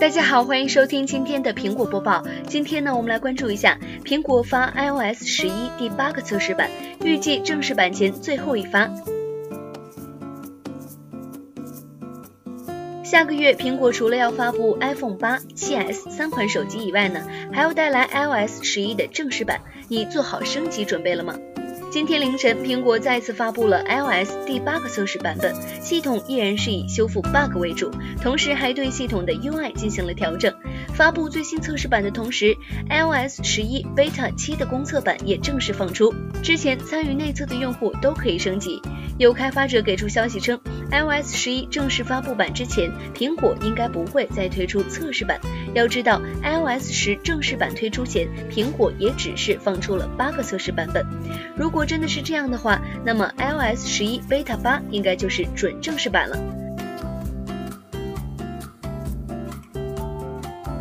大家好，欢迎收听今天的苹果播报。今天呢，我们来关注一下苹果发 iOS 十一第八个测试版，预计正式版前最后一发。下个月，苹果除了要发布 iPhone 八、七 S 三款手机以外呢，还要带来 iOS 十一的正式版。你做好升级准备了吗？今天凌晨，苹果再次发布了 iOS 第八个测试版本，系统依然是以修复 bug 为主，同时还对系统的 UI 进行了调整。发布最新测试版的同时，iOS 十一 Beta 七的公测版也正式放出，之前参与内测的用户都可以升级。有开发者给出消息称，iOS 十一正式发布版之前，苹果应该不会再推出测试版。要知道，iOS 十正式版推出前，苹果也只是放出了八个测试版本。如果真的是这样的话，那么 iOS 十一 Beta 八应该就是准正式版了。